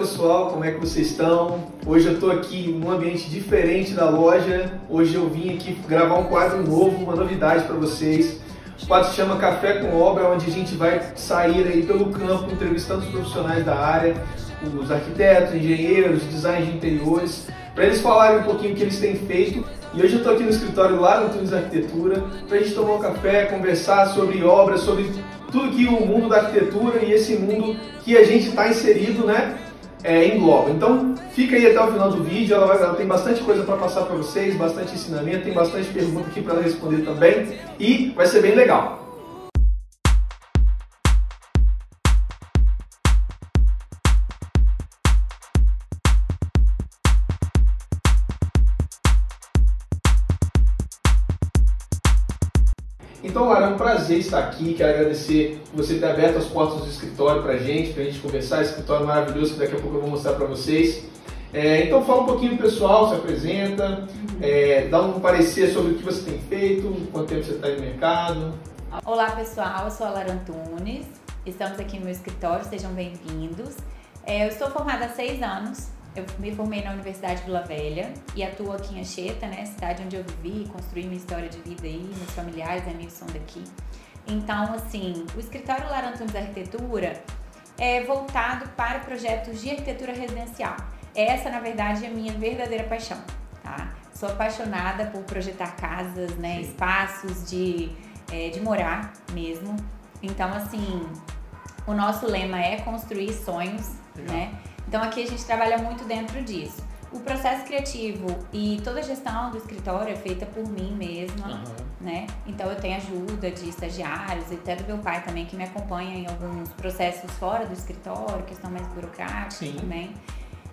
pessoal, como é que vocês estão? Hoje eu estou aqui num ambiente diferente da loja. Hoje eu vim aqui gravar um quadro novo, uma novidade para vocês. O quadro se chama Café com Obra, onde a gente vai sair aí pelo campo entrevistando os profissionais da área, os arquitetos, engenheiros, design de interiores, para eles falarem um pouquinho o que eles têm feito. E hoje eu estou aqui no escritório lá no Tunes Arquitetura para a gente tomar um café, conversar sobre obras, sobre tudo que o mundo da arquitetura e esse mundo que a gente está inserido, né, é, engloba. Então, fica aí até o final do vídeo, ela, vai, ela tem bastante coisa para passar para vocês, bastante ensinamento, tem bastante pergunta aqui para ela responder também e vai ser bem legal. Prazer estar aqui. Quero agradecer você ter aberto as portas do escritório para a gente, para a gente conversar. Esse escritório maravilhoso que daqui a pouco eu vou mostrar para vocês. É, então, fala um pouquinho pessoal, se apresenta, é, dá um parecer sobre o que você tem feito, quanto tempo você está no mercado. Olá, pessoal. Eu sou a Lara Antunes. Estamos aqui no meu escritório, sejam bem-vindos. É, eu estou formada há seis anos eu me formei na Universidade Vila Velha e atuo aqui em Anchieta, né, cidade onde eu vivi, construí minha história de vida aí, meus familiares, amigos são daqui. Então, assim, o escritório Lara Antunes Arquitetura é voltado para projetos de arquitetura residencial. Essa, na verdade, é a minha verdadeira paixão, tá? Sou apaixonada por projetar casas, né, espaços de, é, de morar mesmo. Então, assim, o nosso lema é construir sonhos, Legal. né? Então aqui a gente trabalha muito dentro disso. O processo criativo e toda a gestão do escritório é feita por mim mesma, uhum. né? Então eu tenho ajuda de estagiários e até do meu pai também que me acompanha em alguns processos fora do escritório, questão mais burocrática Sim. também.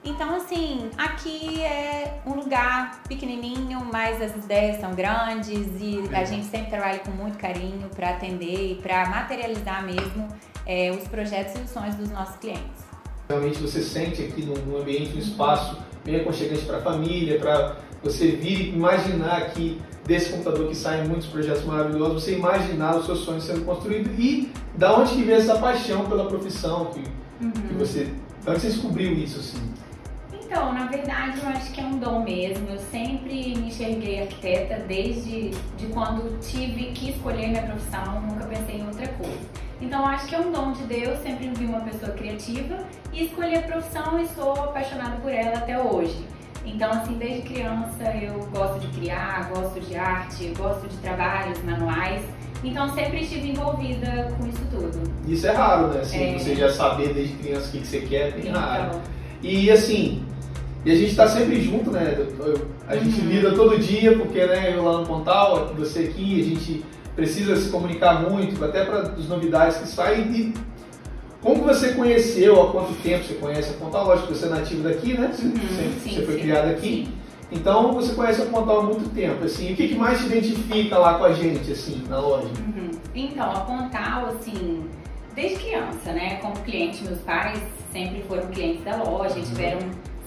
Então, assim, aqui é um lugar pequenininho, mas as ideias são grandes e a gente sempre trabalha com muito carinho para atender e para materializar mesmo é, os projetos e os sonhos dos nossos clientes. Realmente você sente aqui num ambiente, um espaço bem aconchegante para a família, para você vir imaginar aqui desse computador que saem muitos projetos maravilhosos, você imaginar os seus sonhos sendo construídos e da onde que vem essa paixão pela profissão que, uhum. que você, da onde você descobriu isso assim? Então, na verdade, eu acho que é um dom mesmo. Eu sempre me enxerguei arquiteta desde de quando tive que escolher minha profissão, nunca pensei em outra coisa. Então acho que é um dom de Deus, sempre vi uma pessoa criativa e escolhi a profissão e sou apaixonada por ela até hoje. Então, assim, desde criança eu gosto de criar, gosto de arte, gosto de trabalhos manuais. Então, sempre estive envolvida com isso tudo. Isso é raro, né? Assim, é... Você já saber desde criança o que, você quer, é bem então... raro. E, assim, e a gente está sempre junto, né? A gente uhum. lida todo dia, porque né, eu lá no Pontal, você aqui, a gente precisa se comunicar muito, até para as novidades que saem. E como você conheceu, há quanto tempo você conhece a Pontal? Lógico que você é nativo daqui, né? Você, uhum, sim, você foi sim, criado aqui. Sim. Então você conhece a Pontal há muito tempo, assim. O que, que mais te identifica lá com a gente, assim, na loja? Uhum. Então, a Pontal, assim, desde criança, né? Como cliente, meus pais sempre foram clientes da loja, uhum. tiveram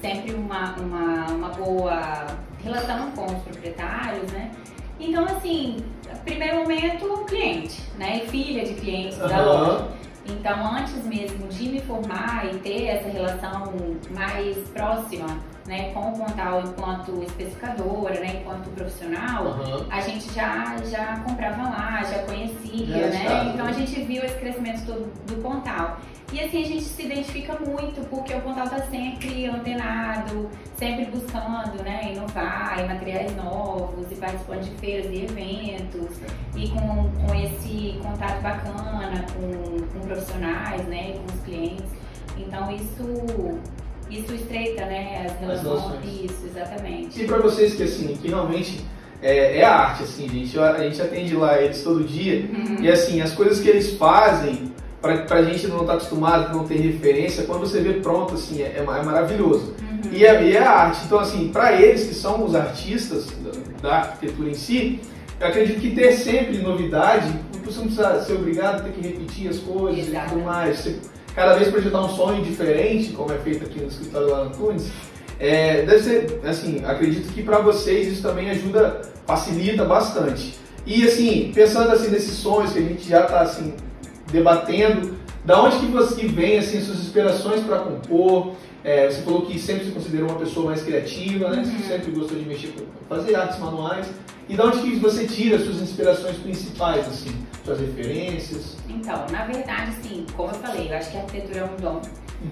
sempre uma, uma, uma boa relação com os proprietários, né? Então, assim, primeiro momento, cliente, né? Filha de clientes uhum. da loja. Então, antes mesmo de me formar e ter essa relação mais próxima né, com o Pontal enquanto especificadora, né, enquanto profissional, uhum. a gente já, já comprava lá, já conhecia, é, né? Então a gente viu esse crescimento todo do Pontal. E assim a gente se identifica muito porque o Pontal está sempre antenado, sempre buscando né, inovar em materiais novos e participando de feiras e eventos e com, com esse contato bacana com, com profissionais, né, com os clientes. Então isso isso estreita, né, as relações. As isso, exatamente. E para vocês que assim, que realmente é, é, arte, assim, gente. A gente atende lá eles todo dia uhum. e assim, as coisas que eles fazem para a gente não estar tá acostumado, não ter referência, quando você vê pronto, assim, é, é, é maravilhoso. Uhum. E, é, e é a arte. Então, assim, para eles que são os artistas da, da, arquitetura em si, eu acredito que ter sempre novidade, você não precisa ser obrigado a ter que repetir as coisas Exato. e tudo mais. Você, cada vez projetar um sonho diferente, como é feito aqui no escritório lá no Tunes, é, deve ser, assim, acredito que para vocês isso também ajuda, facilita bastante. E assim, pensando assim nesses sonhos que a gente já está assim debatendo, Da onde que você vem assim suas inspirações para compor? É, você falou que sempre se considerou uma pessoa mais criativa, né? Uhum. Você sempre gostou de mexer com fazer artes manuais. E da onde que você tira suas inspirações principais, assim, suas referências? Então, na verdade, sim, como eu falei, eu acho que a arquitetura é um dom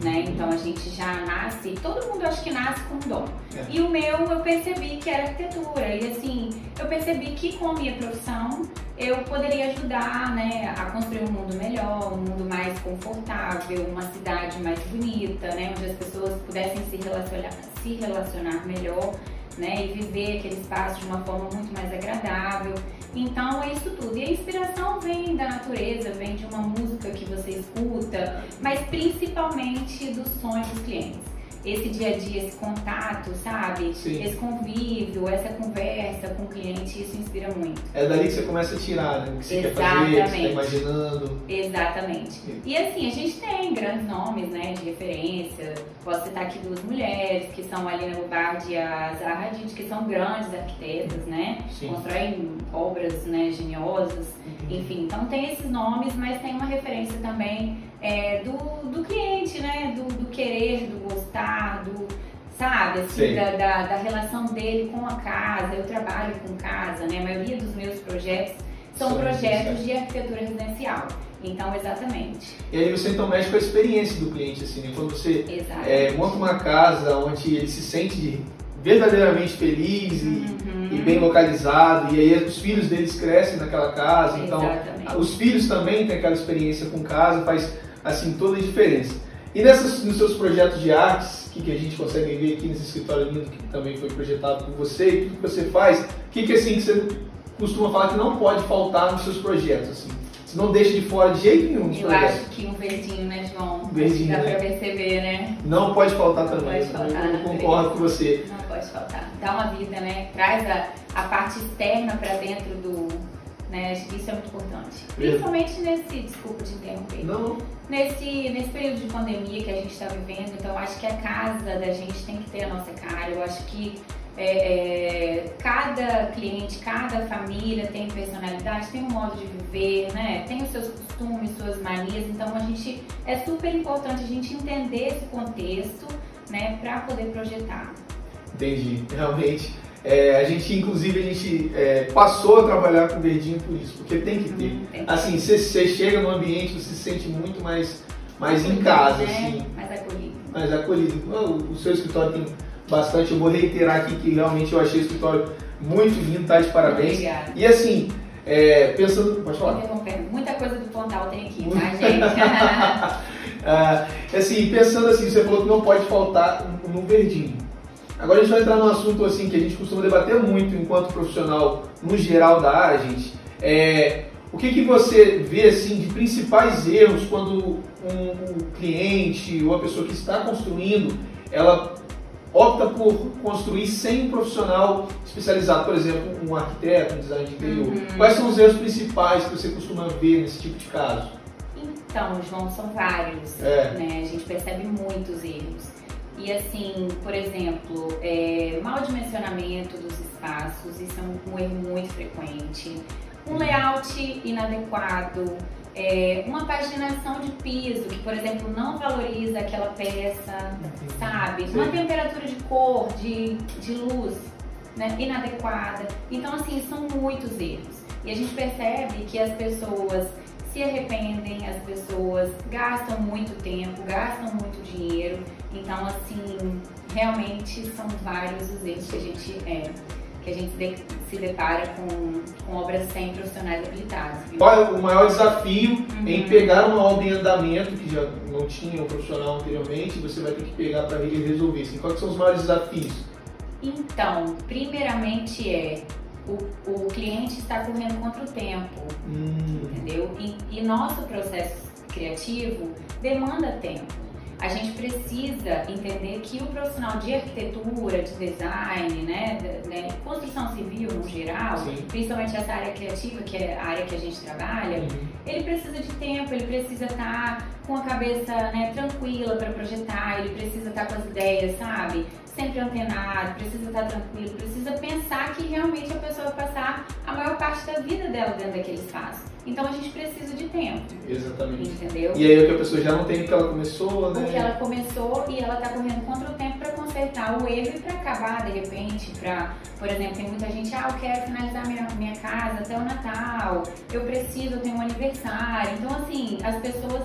né? Então a gente já nasce, todo mundo acho que nasce com um dom. É. E o meu eu percebi que era arquitetura. E assim, eu percebi que com a minha profissão eu poderia ajudar, né, a construir um mundo melhor, um mundo mais confortável, uma cidade mais bonita, né, onde as pessoas pudessem se relacionar, se relacionar melhor, né, e viver aquele espaço de uma forma muito mais agradável. Então é isso tudo. E a inspiração vem da natureza, vem de uma música que você escuta, mas principalmente dos sonhos dos clientes esse dia a dia, esse contato, sabe? Sim. Esse convívio, essa conversa com o cliente, isso inspira muito. É dali que você começa a tirar, né? O que você Exatamente. quer fazer, o que você está imaginando. Exatamente. Sim. E assim, a gente tem grandes nomes, né, de referência. Posso citar aqui duas mulheres, que são a Alina Lubardi e a Zaha Hadid, que são grandes arquitetas, né? Sim. Constroem obras, né, geniosas. Uhum. Enfim, então tem esses nomes, mas tem uma referência também é, do, do cliente, né? Do, do, querer, do gostar, do. Sabe, assim, da, da, da, relação dele com a casa. Eu trabalho com casa, né? A maioria dos meus projetos são projetos de arquitetura residencial. Então, exatamente. E aí você então mexe com a experiência do cliente, assim, né? Quando você é, monta uma casa onde ele se sente verdadeiramente feliz e, uhum. e, bem localizado, e aí os filhos deles crescem naquela casa, então Exatamente. os filhos também têm aquela experiência com casa, faz assim, toda a diferença. E nessas, nos seus projetos de artes, que, que a gente consegue ver aqui nesse escritório lindo que também foi projetado por você e tudo que você faz, o que, que assim que você costuma falar que não pode faltar nos seus projetos, assim? Você não deixa de fora de jeito nenhum. Eu projetos. acho que um verdinho, né, João? Verdinho, Dá né? pra perceber, né? Não pode faltar não também. Pode faltar, eu concordo com você. Não pode faltar. Dá uma vida, né? Traz a, a parte externa para dentro do, né? Isso é muito importante. Principalmente nesse, desculpa te interromper. Não. Nesse, nesse período de pandemia que a gente está vivendo, então eu acho que a casa da gente tem que ter a nossa cara. Eu acho que é, é, cada cliente, cada família tem personalidade, tem um modo de viver, né? Tem os seus costumes, suas manias. Então a gente é super importante a gente entender esse contexto, né, para poder projetar. Entendi, realmente. É, a gente, inclusive, a gente é, passou a trabalhar com verdinho por isso, porque tem que ter. Hum, assim, você, chega no ambiente, você se sente muito mais, mais em casa, né? assim. Mais acolhido. Mais acolhido. O, o seu escritório tem bastante, eu vou reiterar aqui que realmente eu achei o escritório muito lindo, tá de parabéns. Obrigada. E assim, é, pensando. Pode falar. Muita coisa do Pontal tem aqui, tá, gente? ah, assim, pensando assim, você falou que não pode faltar no verdinho. Agora a gente vai entrar num assunto assim que a gente costuma debater muito enquanto profissional no geral da área, gente. É, o que, que você vê assim de principais erros quando um, cliente ou a pessoa que está construindo ela opta por construir sem um profissional especializado, por exemplo, um arquiteto, um designer de interior. Uhum. Quais são os erros principais que você costuma ver nesse tipo de caso? Então, João, são vários. É. Né? A gente percebe muitos erros. E assim, por exemplo, é, mau dimensionamento dos espaços, isso é um, erro muito frequente. Um layout inadequado, é, uma paginação de piso que, por exemplo, não valoriza aquela peça, sabe? Sim. Uma temperatura de cor, de, de luz né, inadequada. Então, assim, são muitos erros. E a gente percebe que as pessoas se arrependem, as pessoas gastam muito tempo, gastam muito dinheiro. Então, assim, realmente são vários os erros que a gente é, que a gente de, se depara com, com obras sem profissionais habilitados. Qual é o maior desafio uhum. em pegar uma obra em andamento que já não tinha um profissional anteriormente, você vai ter que pegar para resolver? Assim, quais são os maiores desafios? Então, primeiramente é o, o cliente está correndo contra o tempo, hum. entendeu? E, e nosso processo criativo demanda tempo. A gente precisa entender que o profissional de arquitetura, de design, né, né construção civil no geral, Sim. principalmente essa área criativa, que é a área que a gente trabalha, uhum. ele precisa de tempo, ele precisa estar tá com a cabeça né, tranquila para projetar, ele precisa estar tá com as ideias, sabe? sempre antenado, precisa estar tranquilo, precisa pensar que realmente a pessoa vai passar parte da vida dela dentro daquele espaço. Então a gente precisa de tempo. Exatamente. Entendeu? E aí o que a pessoa já não tem porque ela começou, né? Porque ela começou e ela tá correndo contra o tempo para consertar o erro e para acabar de repente, para, por exemplo, tem muita gente, ah, eu quero finalizar minha, minha casa até o Natal, eu preciso, eu tenho um aniversário. Então assim, as pessoas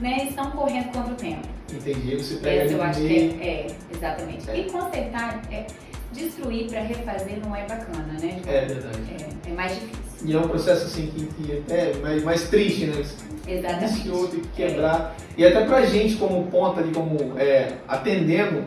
né, estão correndo contra o tempo. Entendi, você pega Esse eu acho que é, é, exatamente. É. E consertar, é, destruir para refazer não é bacana, né? É verdade. É, é mais difícil. E é um processo assim que, que até mais, mais triste, né? Exatamente. Iniciou, tem que quebrar. E até pra gente como ponta ali, como é, atendendo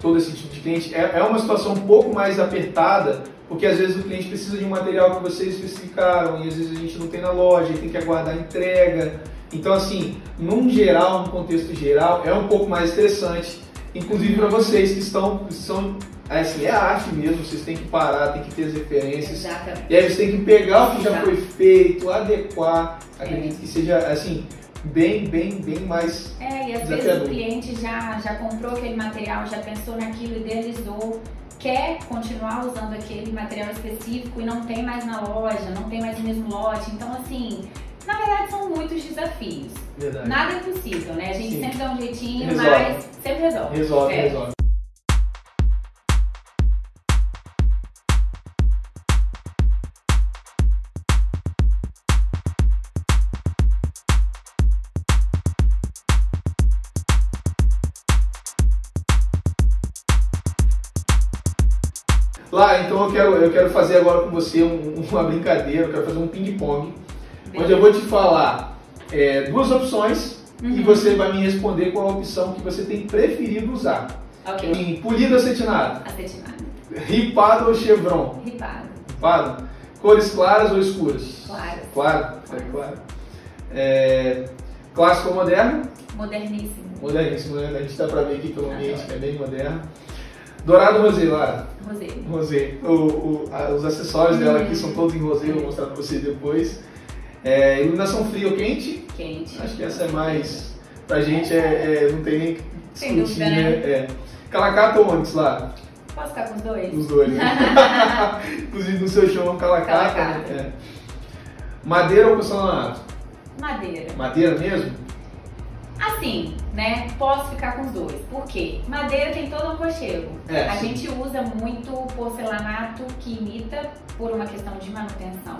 todo esse tipo de cliente, é, é uma situação um pouco mais apertada, porque às vezes o cliente precisa de um material que vocês especificaram e às vezes a gente não tem na loja tem que aguardar a entrega. Então assim, num geral, num contexto geral, é um pouco mais estressante, inclusive para vocês que estão, que são, é assim, é arte mesmo, vocês têm que parar, tem que ter as referências. Exatamente. E aí você tem que pegar o que já foi feito, adequar, acredito que seja assim, bem, bem, bem mais. É, e às vezes o cliente já, já comprou aquele material, já pensou naquilo, idealizou, quer continuar usando aquele material específico e não tem mais na loja, não tem mais no mesmo lote. Então, assim, na verdade são muitos desafios. Verdade. Nada é impossível, né? A gente Sim. sempre dá um jeitinho, Resolve. mas sempre resolve. Resolve, É. resolve. Lá, então eu quero, eu quero fazer agora com você um- uma brincadeira, eu quero fazer um ping-pong, onde eu vou te falar é, duas opções e Uhum. você vai me responder qual a opção que você tem preferido usar. Ok. Em polido acetinado, Acetinado. ripado ou chevron? Ripado. Ripado? Cores claras ou escuras? Claro. Claro, é claro. É, clássico ou moderno? Moderníssimo. Moderníssimo, né? A gente dá pra ver aqui pelo ambiente que é bem moderno. Dourado ou rosé, Lara? Rosé. Rosé. O- o- a- os acessórios dela aqui são todos em rosé, vou mostrar pra você depois. É, iluminação fria ou quente? Quente. Acho que essa é mais. Pra gente é, é- não tem nem que discutir, dúvida, né? né? É. Calacata ou Onix, Lara? Posso ficar com os dois? Os dois, né? Inclusive no seu show é um calacata. Calacata. né? É. Madeira ou porcelanato? Madeira. Madeira mesmo? Assim, né? Posso ficar com os dois. Por quê? Madeira tem todo um aconchego. É, a gente usa muito porcelanato que imita por uma questão de manutenção.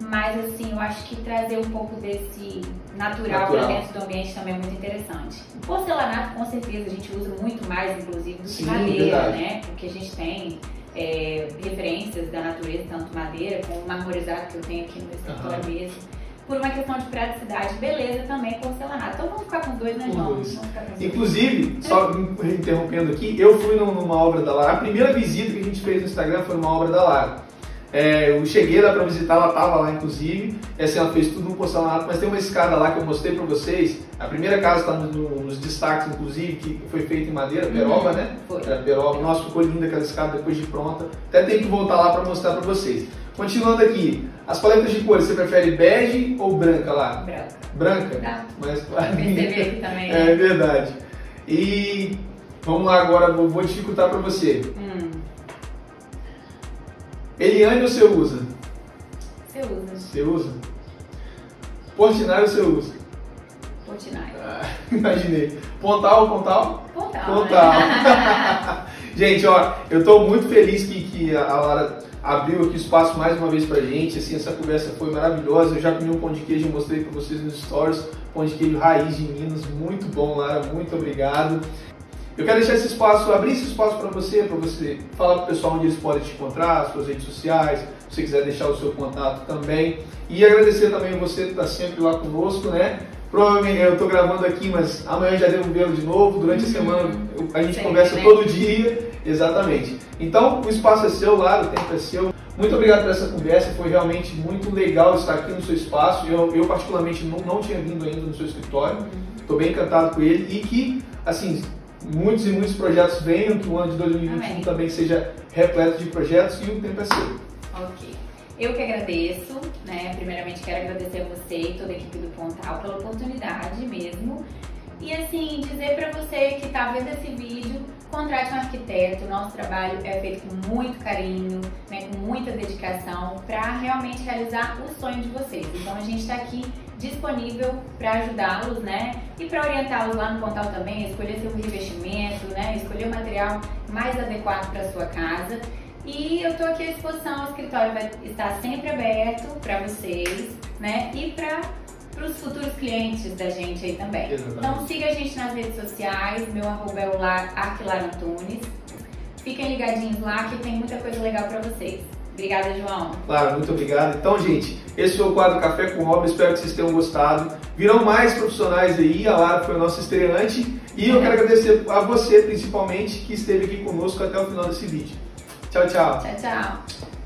Mas assim, eu acho que trazer um pouco desse natural, Natural. para dentro do ambiente também é muito interessante. O porcelanato, com certeza, a gente usa muito mais, inclusive, do que madeira, verdade. né? Porque a gente tem é, referências da natureza, tanto madeira como marmorizado que eu tenho aqui no escritório mesmo. Por uma questão de praticidade, beleza também porcelanato. Então vamos ficar com dois, né, Com João? dois. Inclusive, só interrompendo aqui, eu fui num- numa obra da Lara. A primeira visita que a gente fez no Instagram foi numa obra da Lara. É, eu cheguei lá pra visitar, ela tava lá inclusive. E, assim, ela fez tudo no porcelanato, mas tem uma escada lá que eu mostrei pra vocês. A primeira casa tá no- no- nos destaques, inclusive, que foi feita em madeira, peroba, Uhum, né? foi. Era peroba. Nossa, ficou linda aquela escada depois de pronta. Até tenho que voltar lá pra mostrar pra vocês. Continuando aqui, as paletas de cores, você prefere bege ou branca lá? Branca. Branca? Tá. Mas Perceber também. é verdade. E vamos lá agora, vou, vou dificultar para você. Hum, Eliane você usa? você usa. Você usa? Portinari você usa? Portinari. Ah, imaginei. Pontal, Pontal? Pontal. Pontal. Né? Gente, ó, eu tô muito feliz que, que a Lara abriu aqui o espaço mais uma vez pra gente. Assim, essa conversa foi maravilhosa. Eu já comi um pão de queijo, mostrei pra vocês nos stories. Pão de queijo raiz de Minas, muito bom, Lara. Muito obrigado. Eu quero deixar esse espaço, abrir esse espaço para você, para você falar para o pessoal onde eles podem te encontrar, suas redes sociais, se você quiser deixar o seu contato também. E agradecer também você que está sempre lá conosco, né? Provavelmente eu estou gravando aqui, mas amanhã já devo vê-lo de novo. Durante a semana a gente conversa né? todo dia, exatamente. Então o espaço é seu, lá, o tempo é seu. Muito obrigado por essa conversa, foi realmente muito legal estar aqui no seu espaço. Eu, eu particularmente não, não tinha vindo ainda no seu escritório, estou bem encantado com ele e que, assim, muitos e muitos projetos venham, que o ano de 2021 Amém. também seja repleto de projetos e o tempo é seu. Ok. Eu que agradeço, né? Primeiramente quero agradecer a você e toda a equipe do Pontal pela oportunidade mesmo E assim, dizer para você que está vendo esse vídeo, contrate um arquiteto. Nosso trabalho é feito com muito carinho, né, com muita dedicação, para realmente realizar o sonho de vocês. Então a gente está aqui disponível para ajudá-los, né? E para orientá-los lá no portal também, escolher seu revestimento, né? Escolher o material mais adequado para sua casa. E eu estou aqui à disposição, o escritório vai estar sempre aberto para vocês, né? E para os futuros clientes da gente aí também. Exatamente. Então siga a gente nas redes sociais, meu arroba é o Arquilar Antunes. Fiquem ligadinhos lá que tem muita coisa legal para vocês. Obrigada, João. Claro, muito obrigado. Então, gente, esse foi o quadro Café com Obra. Espero que vocês tenham gostado. Virão mais profissionais aí. A Lara foi a nossa estreante. E eu quero agradecer a você, principalmente, que esteve aqui conosco até o final desse vídeo. Tchau, tchau. Tchau, tchau.